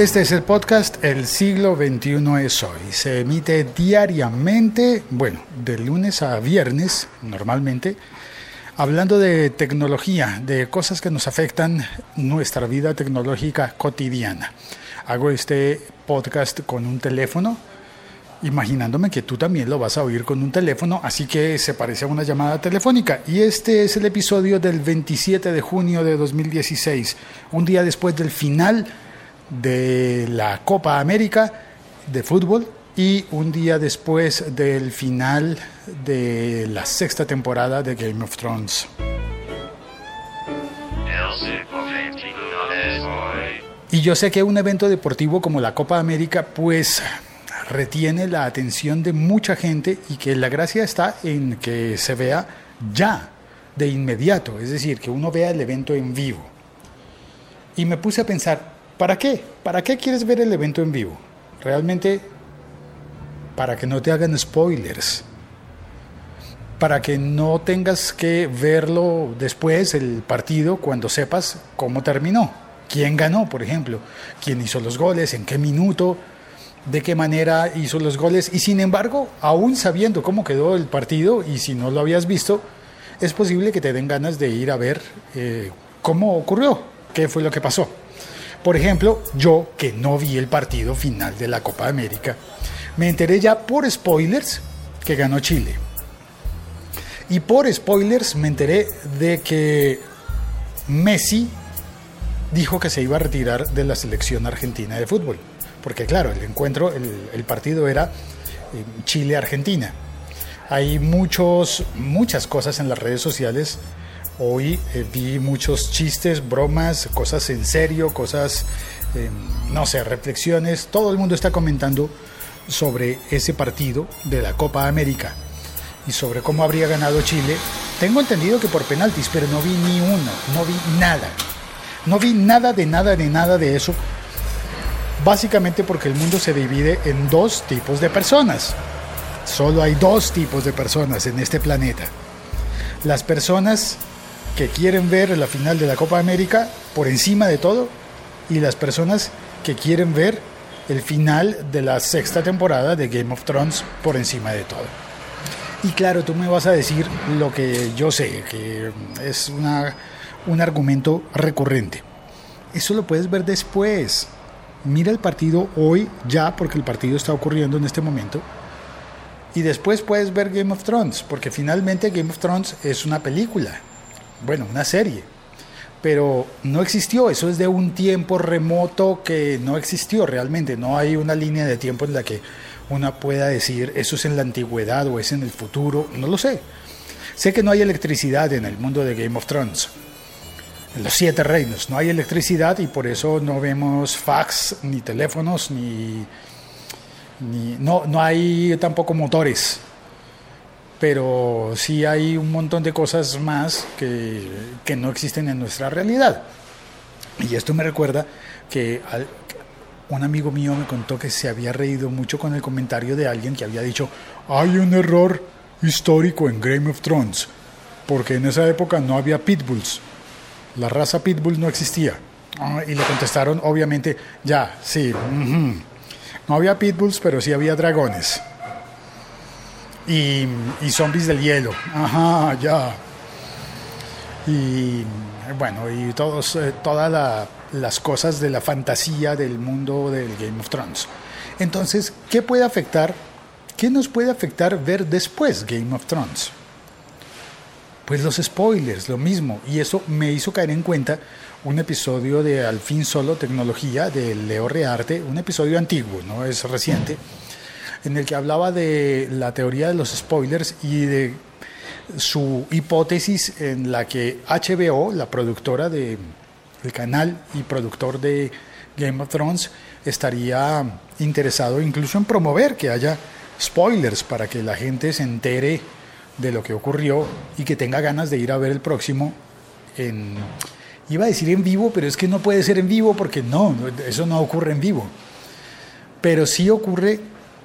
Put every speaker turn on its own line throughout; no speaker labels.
Este es el podcast El siglo XXI es hoy. Se emite diariamente, bueno, de lunes a viernes normalmente, hablando de tecnología, de cosas que nos afectan nuestra vida tecnológica cotidiana. Hago este podcast con un teléfono, imaginándome que tú también lo vas a oír con un teléfono, así que se parece a una llamada telefónica. Y este es el episodio del 27 de junio de 2016, un día después del final de la Copa América de fútbol y un día después del final de la sexta temporada de Game of Thrones. Y yo sé que un evento deportivo como la Copa América pues retiene la atención de mucha gente y que la gracia está en que se vea ya, de inmediato, es decir, que uno vea el evento en vivo. Y me puse a pensar, ¿Para qué? ¿Para qué quieres ver el evento en vivo? Realmente para que no te hagan spoilers. Para que no tengas que verlo después, el partido, cuando sepas cómo terminó. ¿Quién ganó, por ejemplo? ¿Quién hizo los goles? ¿En qué minuto? ¿De qué manera hizo los goles? Y sin embargo, aún sabiendo cómo quedó el partido, y si no lo habías visto, es posible que te den ganas de ir a ver eh, cómo ocurrió, qué fue lo que pasó. Por ejemplo, yo que no vi el partido final de la Copa América, me enteré ya por spoilers que ganó Chile. Y por spoilers me enteré de que Messi dijo que se iba a retirar de la selección argentina de fútbol. Porque claro, el encuentro, el, partido era eh, Chile-Argentina. Hay muchos, muchas cosas en las redes sociales Hoy eh, vi muchos chistes, bromas, cosas en serio, cosas, em, no sé, reflexiones. Todo el mundo está comentando sobre ese partido de la Copa América y sobre cómo habría ganado Chile. Tengo entendido que por penaltis, pero no vi ni uno, no vi nada. No vi nada de nada de nada de eso. Básicamente porque el mundo se divide en dos tipos de personas. Solo hay dos tipos de personas en este planeta. Las personas que quieren ver la final de la Copa América por encima de todo y las personas que quieren ver el final de la sexta temporada de Game of Thrones por encima de todo. Y claro, tú me vas a decir lo que yo sé, que es una, un argumento recurrente. Eso lo puedes ver después. Mira el partido hoy ya, porque el partido está ocurriendo en este momento. Y después puedes ver Game of Thrones, porque finalmente Game of Thrones es una película bueno, una serie, pero no existió, eso es de un tiempo remoto que no existió realmente, no hay una línea de tiempo en la que una pueda decir eso es en la antigüedad o es en el futuro, no lo sé. Sé que no hay electricidad en el mundo de Game of Thrones. En los siete reinos no hay electricidad y por eso no vemos fax, ni teléfonos, ni, ni no, no hay tampoco motores pero sí hay un montón de cosas más que, que no existen en nuestra realidad. Y esto me recuerda que un amigo mío me contó que se había reído mucho con el comentario de alguien que había dicho, hay un error histórico en Game of Thrones, porque en esa época no había pitbulls, la raza pitbull no existía. Ah, y le contestaron, obviamente, ya, sí, no había pitbulls, pero sí había dragones y, zombies del hielo. Ajá, ya. Y bueno, y todos, eh, todas las cosas de la fantasía del mundo del Game of Thrones. Entonces, ¿qué puede afectar? ¿Qué nos puede afectar ver después Game of Thrones? Pues los spoilers, lo mismo. Y eso me hizo caer en cuenta un episodio de Al fin solo tecnología de Leo Rearte, un episodio antiguo, no es reciente en el que hablaba de la teoría de los spoilers y de su hipótesis en la que HBO, la productora de el canal y productor de Game of Thrones, estaría interesado incluso en promover que haya spoilers para que la gente se entere de lo que ocurrió y que tenga ganas de ir a ver el próximo iba a decir en vivo, pero es que no puede ser en vivo porque no, eso no ocurre en vivo. Pero sí ocurre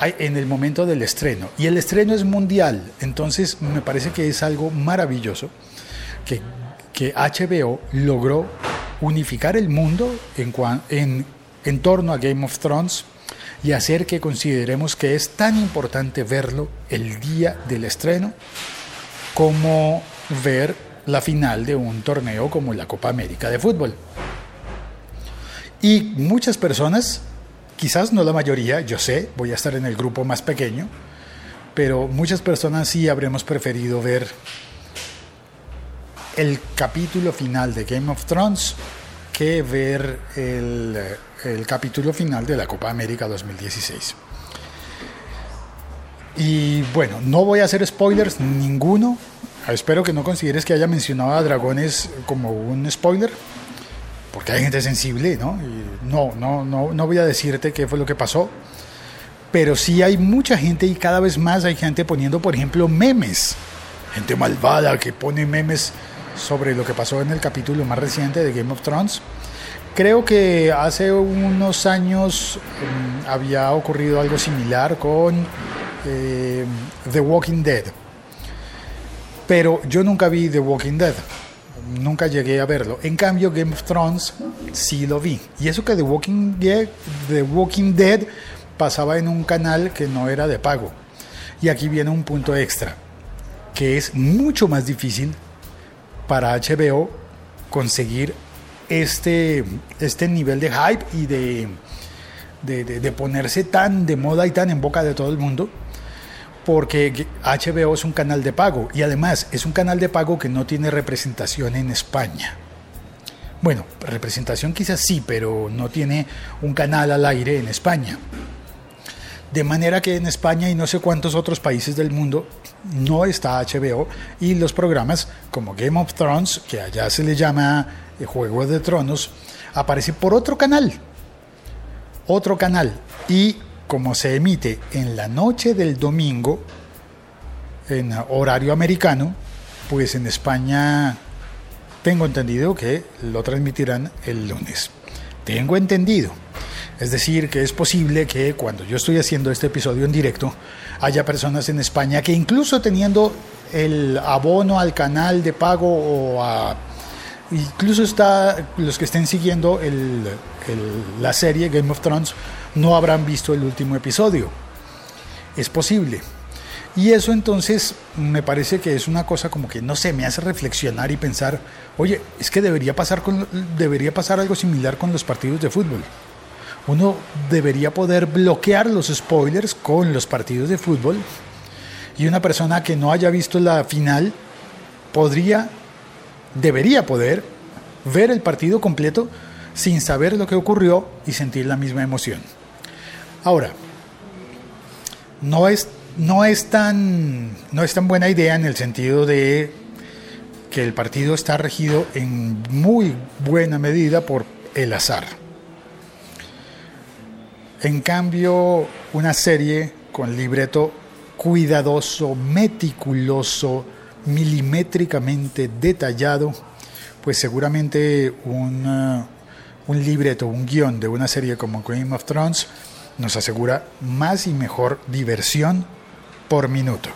en el momento del estreno. Y el estreno es mundial, entonces me parece que es algo maravilloso que, que HBO logró unificar el mundo en, en en torno a Game of Thrones y hacer que consideremos que es tan importante verlo el día del estreno como ver la final de un torneo como la Copa América de fútbol. Y muchas personas, quizás no la mayoría, yo sé, voy a estar en el grupo más pequeño, pero muchas personas sí habremos preferido ver el capítulo final de Game of Thrones que ver el, el capítulo final de la Copa América 2016. Y bueno, no voy a hacer spoilers ninguno. Espero que no consideres que haya mencionado a dragones como un spoiler, porque hay gente sensible, ¿no? no, no, no, no voy a decirte qué fue lo que pasó, pero sí hay mucha gente y cada vez más hay gente poniendo, por ejemplo, memes. Gente malvada que pone memes sobre lo que pasó en el capítulo más reciente de Game of Thrones. Creo que hace unos años mm, había ocurrido algo similar con eh, The Walking Dead. Pero yo nunca vi The Walking Dead. Nunca llegué a verlo. En cambio, Game of Thrones sí lo vi. Y eso que The Walking Dead, pasaba en un canal que no era de pago. Y aquí viene un punto extra, que es mucho más difícil para HBO conseguir este, este nivel de hype y de, de, ponerse tan de moda y tan en boca de todo el mundo, porque HBO es un canal de pago y además es un canal de pago que no tiene representación en España. Bueno, representación quizás sí, pero no tiene un canal al aire en España. De manera que en España y no sé cuántos otros países del mundo no está HBO y los programas como Game of Thrones, que allá se le llama eh, Juego de Tronos, aparece por otro canal. Otro canal. Y como se emite en la noche del domingo, en horario americano, pues en España tengo entendido que lo transmitirán el lunes. Tengo entendido. Es decir, que es posible que cuando yo estoy haciendo este episodio en directo, haya personas en España que incluso teniendo el abono al canal de pago o a... Incluso está los que estén siguiendo la serie Game of Thrones no habrán visto el último episodio. Es posible. Y eso entonces me parece que es una cosa como que no sé, me hace reflexionar y pensar, oye, es que debería pasar con debería pasar algo similar con los partidos de fútbol uno debería poder bloquear los spoilers con los partidos de fútbol y una persona que no haya visto la final podría, debería poder ver el partido completo sin saber lo que ocurrió y sentir la misma emoción. Ahora, no es, no es, tan, no es tan buena idea en el sentido de que el partido está regido en muy buena medida por el azar. En cambio, una serie con libreto cuidadoso, meticuloso, milimétricamente detallado, pues seguramente un, uh, un libreto, un guion de una serie como Game of Thrones nos asegura más y mejor diversión por minuto.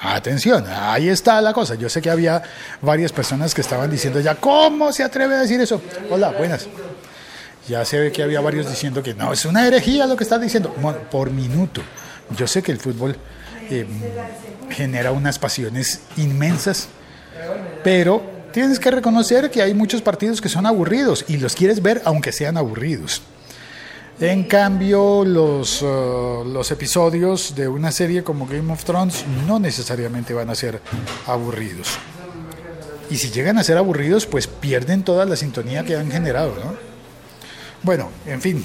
Atención, ahí está la cosa. Yo sé que había varias personas que estaban diciendo ya, ¿cómo se atreve a decir eso? Hola, buenas ya se ve que había varios diciendo que no, es una herejía lo que estás diciendo. por minuto. Yo sé que el fútbol eh, genera unas pasiones inmensas, pero tienes que reconocer que hay muchos partidos que son aburridos y los quieres ver aunque sean aburridos. En cambio, los, uh, los episodios de una serie como Game of Thrones no necesariamente van a ser aburridos. Y si llegan a ser aburridos, pues pierden toda la sintonía que han generado, ¿no? Bueno, en fin.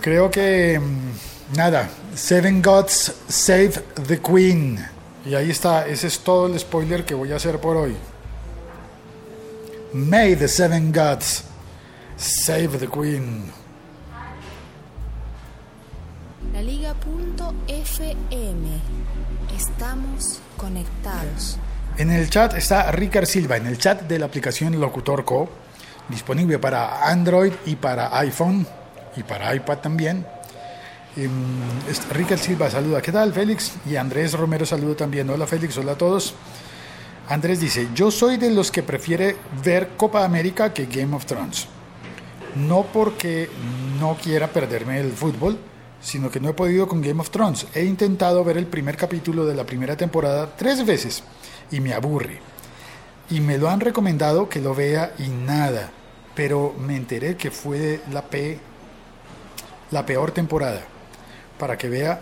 Creo que mm, nada, Seven Gods Save the Queen. Y ahí está, ese es todo el spoiler que voy a hacer por hoy. May the Seven Gods Save the Queen.
La Liga.fm. Estamos conectados.
En el chat está Ricard Silva, en el chat de la aplicación Locutor Co disponible para Android y para iPhone y para iPad también. Um, Silva saluda, ¿qué tal Félix? Y Andrés Romero saluda también, hola Félix, hola a todos. Andrés dice, yo soy de los que prefiere ver Copa América que Game of Thrones. No porque no quiera perderme el fútbol, sino que no he podido con Game of Thrones. He intentado ver el primer capítulo de la primera temporada tres veces y me aburre. Y me lo han recomendado que lo vea y nada. Pero me enteré que fue la, peor temporada. Para que vea,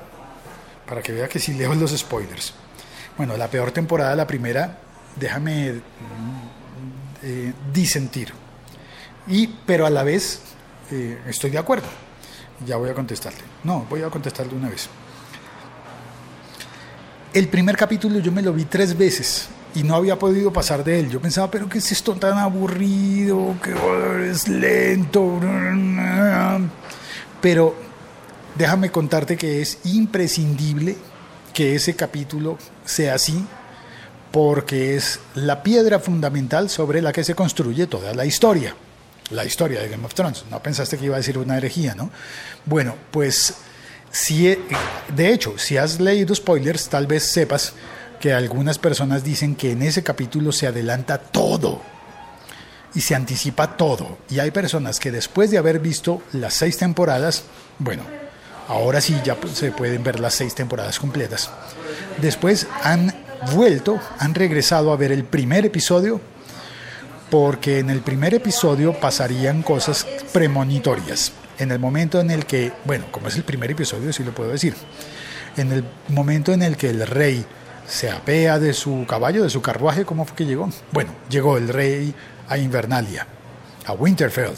para que vea que sí leo los spoilers. Bueno, la peor temporada, la primera, déjame eh, disentir. Y, pero a la vez eh, estoy de acuerdo. Ya voy a contestarle. No, voy a contestarle una vez. El primer capítulo yo me lo vi tres veces y no había podido pasar de él. Yo pensaba, pero ¿qué es esto tan aburrido? Que es lento. Pero déjame contarte que es imprescindible que ese capítulo sea así porque es la piedra fundamental sobre la que se construye toda la historia. La historia de Game of Thrones. No pensaste que iba a decir una herejía, ¿no? Bueno, pues si, de hecho, si has leído spoilers, tal vez sepas que algunas personas dicen que en ese capítulo se adelanta todo y se anticipa todo. Y hay personas que después de haber visto las seis temporadas, bueno, ahora sí ya se pueden ver las seis temporadas completas, después han vuelto, han regresado a ver el primer episodio, porque en el primer episodio pasarían cosas premonitorias. En el momento en el que, bueno, como es el primer episodio, sí lo puedo decir, en el momento en el que el rey se apea de su caballo, de su carruaje, ¿cómo fue que llegó? Bueno, llegó el rey a Invernalia, a Winterfell.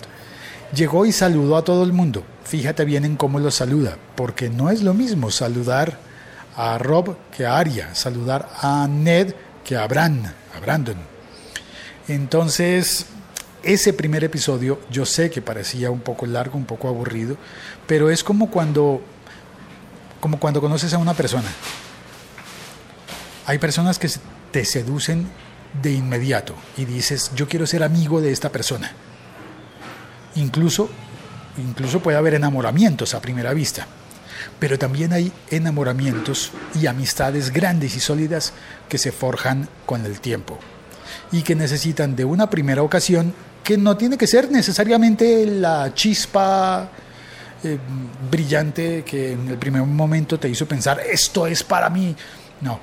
Llegó y saludó a todo el mundo. Fíjate bien en cómo lo saluda, porque no es lo mismo saludar a Rob que a Arya, saludar a Ned que a Bran, a Brandon. Entonces, ese primer episodio yo sé que parecía un poco largo, un poco aburrido, pero es como cuando como cuando conoces a una persona. Hay personas que te seducen de inmediato y dices, "Yo quiero ser amigo de esta persona." Incluso incluso puede haber enamoramientos a primera vista pero también hay enamoramientos y amistades grandes y sólidas que se forjan con el tiempo y que necesitan de una primera ocasión que no tiene que ser necesariamente la chispa eh, brillante que en el primer momento te hizo pensar esto es para mí. No,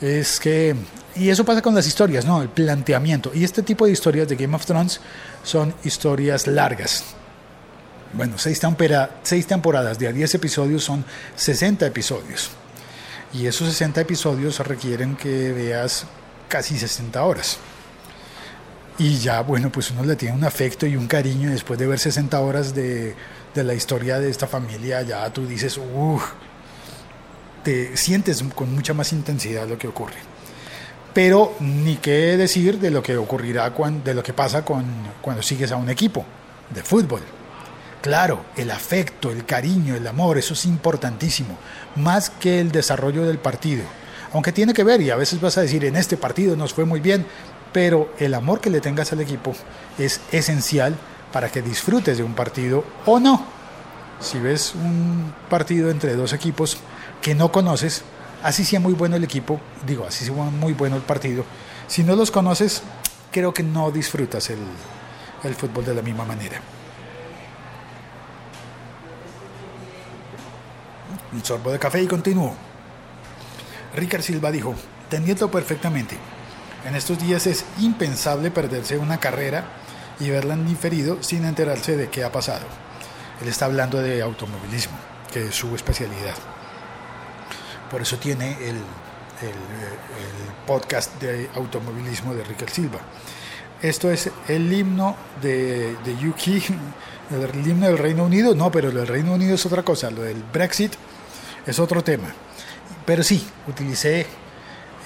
es que y eso pasa con las historias, ¿no? El planteamiento. Y este tipo de historias de Game of Thrones son historias largas, bueno, seis, seis temporadas de a 10 episodios son 60 episodios. Y esos 60 episodios requieren que veas casi 60 horas. Y ya, bueno, pues uno le tiene un afecto y un cariño después de ver 60 horas de, de la historia de esta familia, ya tú dices, uff, te sientes con mucha más intensidad lo que ocurre. Pero ni qué decir de lo que ocurrirá de lo que pasa con, cuando sigues a un equipo de fútbol. Claro, el afecto, el cariño, el amor, eso es importantísimo, más que el desarrollo del partido. Aunque tiene que ver, y a veces vas a decir, en este partido nos fue muy bien, pero el amor que le tengas al equipo es esencial para que disfrutes de un partido o no. Si ves un partido entre dos equipos que no conoces, así sea muy bueno el equipo, digo, así sea muy bueno el partido, si no los conoces, creo que no disfrutas el, el fútbol de la misma manera. un sorbo de café y continuó. Ricard Silva dijo, te perfectamente. En estos días es impensable perderse una carrera y verla en diferido sin enterarse de qué ha pasado. Él está hablando de automovilismo, que es su especialidad. Por eso tiene el, podcast de automovilismo de Ricard Silva. Esto es el himno de, de Yuki, el himno del Reino Unido. No, pero el Reino Unido es otra cosa. Lo del Brexit es otro tema. Pero sí, utilicé,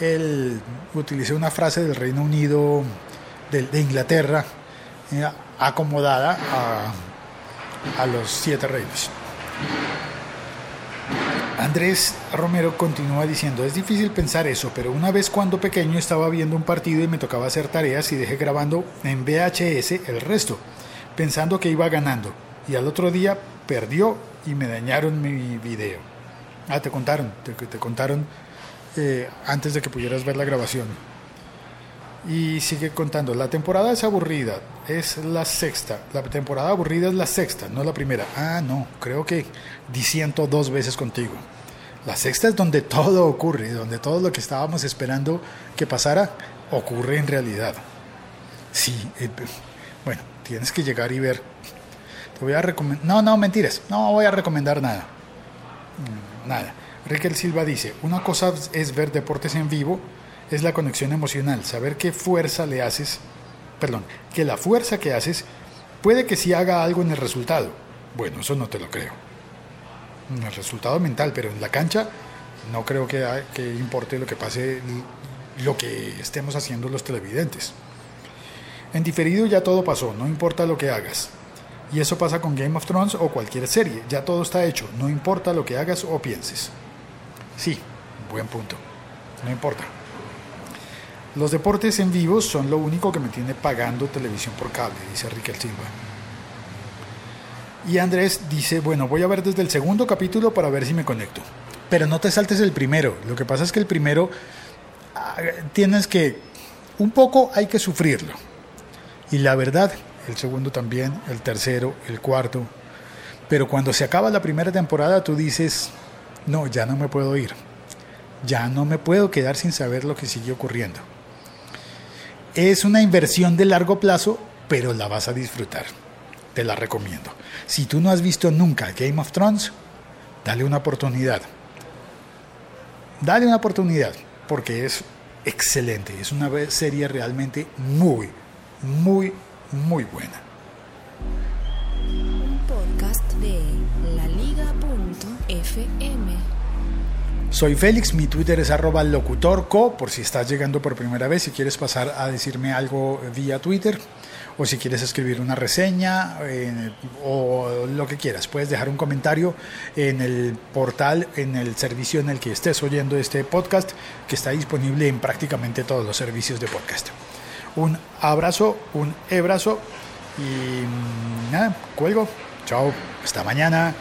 el, utilicé una frase del Reino Unido, de, Inglaterra, eh, acomodada a, a los siete reinos. Andrés Romero continúa diciendo, es difícil pensar eso, pero una vez cuando pequeño estaba viendo un partido y me tocaba hacer tareas y dejé grabando en VHS el resto, pensando que iba ganando, y al otro día perdió y me dañaron mi video. Ah, te contaron, te, te contaron eh, antes de que pudieras ver la grabación. Y sigue contando, la temporada es aburrida, es la sexta. La temporada aburrida es la sexta, no la primera. Ah, no, creo que diciendo dos veces contigo. La sexta es donde todo ocurre, donde todo lo que estábamos esperando que pasara ocurre en realidad. Sí, eh, bueno, tienes que llegar y ver. Te voy a recomendar. No, no, mentiras. No voy a recomendar nada. Mm, nada. Riquel Silva dice: Una cosa es ver deportes en vivo, es la conexión emocional, saber qué fuerza le haces, perdón, que la fuerza que haces puede que sí haga algo en el resultado. Bueno, eso no te lo creo. En el resultado mental, pero en la cancha no creo que, que importe lo que pase, lo que estemos haciendo los televidentes. En diferido ya todo pasó, no importa lo que hagas. Y eso pasa con Game of Thrones o cualquier serie, ya todo está hecho, no importa lo que hagas o pienses. Sí, buen punto, no importa. Los deportes en vivo son lo único que me tiene pagando televisión por cable, dice Riquel Silva. Y Andrés dice, bueno, voy a ver desde el segundo capítulo para ver si me conecto. Pero no te saltes el primero. Lo que pasa es que el primero ah, tienes que, un poco hay que sufrirlo. Y la verdad, el segundo también, el tercero, el cuarto. Pero cuando se acaba la primera temporada, tú dices, no, ya no me puedo ir. Ya no me puedo quedar sin saber lo que sigue ocurriendo. Es una inversión de largo plazo, pero la vas a disfrutar. Te la recomiendo. Si tú no has visto nunca Game of Thrones, dale una oportunidad. Dale una oportunidad, porque es excelente. Es una serie realmente muy, muy, muy buena.
Un podcast de laliga.fm.
Soy Félix, mi Twitter es arroba locutorco, por si estás llegando por primera vez, si quieres pasar a decirme algo vía Twitter, o si quieres escribir una reseña eh, o lo que quieras. Puedes dejar un comentario en el portal, en el servicio en el que estés oyendo este podcast, que está disponible en prácticamente todos los servicios de podcast. Un abrazo, un abrazo y mm, nada, cuelgo. Chao, hasta mañana.